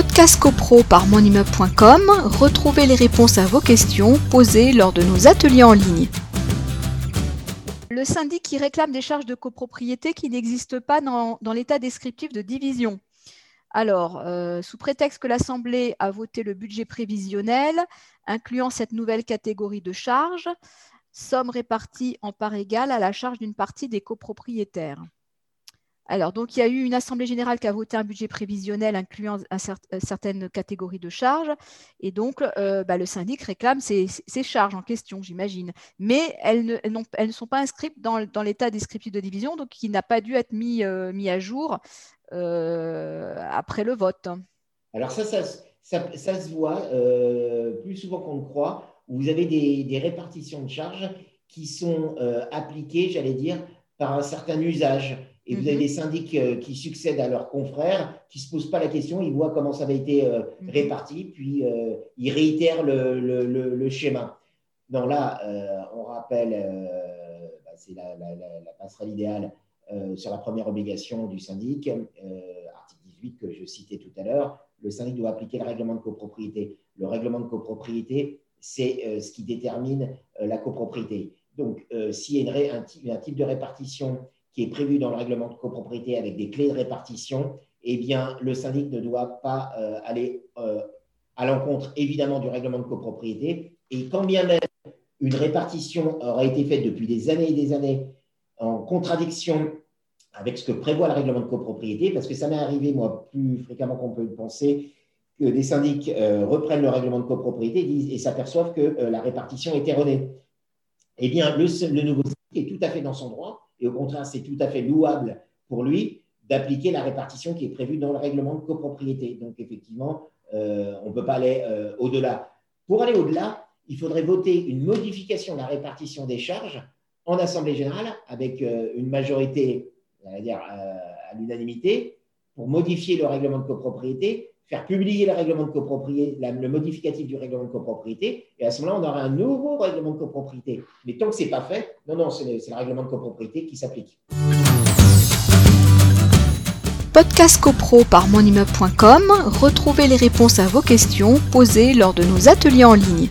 Podcast CoPro par monimmeuble.com, retrouvez les réponses à vos questions posées lors de nos ateliers en ligne. Le syndic qui réclame des charges de copropriété qui n'existent pas dans, l'état descriptif de division. Alors, euh, sous prétexte que l'Assemblée a voté le budget prévisionnel, incluant cette nouvelle catégorie de charges, somme répartie en part égale à la charge d'une partie des copropriétaires. Alors, donc, il y a eu une Assemblée générale qui a voté un budget prévisionnel incluant euh, certaines catégories de charges. Et donc, euh, bah, le syndic réclame ces, charges en question, j'imagine. Mais elles ne, sont pas inscrites dans, l'état descriptif de division, donc qui n'a pas dû être mis, euh, à jour après le vote. Alors, ça, ça, se voit plus souvent qu'on ne croit, vous avez des, des répartitions de charges qui sont appliquées, j'allais dire, par un certain usage. Et vous avez mhm. des syndics euh, qui succèdent à leurs confrères, qui ne se posent pas la question, ils voient comment ça avait été euh, mhm. réparti, puis euh, ils réitèrent le, le, le, schéma. Non, là, on rappelle, bah, c'est la, la, la, passerelle idéale sur la première obligation du syndic, article 18 que je citais tout à l'heure, le syndic doit appliquer le règlement de copropriété. Le règlement de copropriété, c'est ce qui détermine la copropriété. Donc, s'il y a un, un type de répartition est prévu dans le règlement de copropriété avec des clés de répartition, eh bien, le syndic ne doit pas euh, aller euh, à l'encontre, évidemment, du règlement de copropriété. Et quand bien même une répartition aura été faite depuis des années et des années en contradiction avec ce que prévoit le règlement de copropriété, parce que ça m'est arrivé, moi, plus fréquemment qu'on peut le penser, que des syndics euh, reprennent le règlement de copropriété et s'aperçoivent que la répartition est erronée. Eh bien, le nouveau syndic est tout à fait dans son droit et au contraire, c'est tout à fait louable pour lui d'appliquer la répartition qui est prévue dans le règlement de copropriété. Donc, effectivement, euh, on ne peut pas aller euh, au-delà. Pour aller au-delà, il faudrait voter une modification de la répartition des charges en Assemblée générale avec euh, une majorité, dire, à l'unanimité, pour modifier le règlement de copropriété faire publier le règlement de copropriété, le modificatif du règlement de copropriété, et à ce moment-là, on aura un nouveau règlement de copropriété. Mais tant que ce n'est pas fait, non, non, c'est le, règlement de copropriété qui s'applique. Podcast CoPro par monimmeuble.com, retrouvez les réponses à vos questions posées lors de nos ateliers en ligne.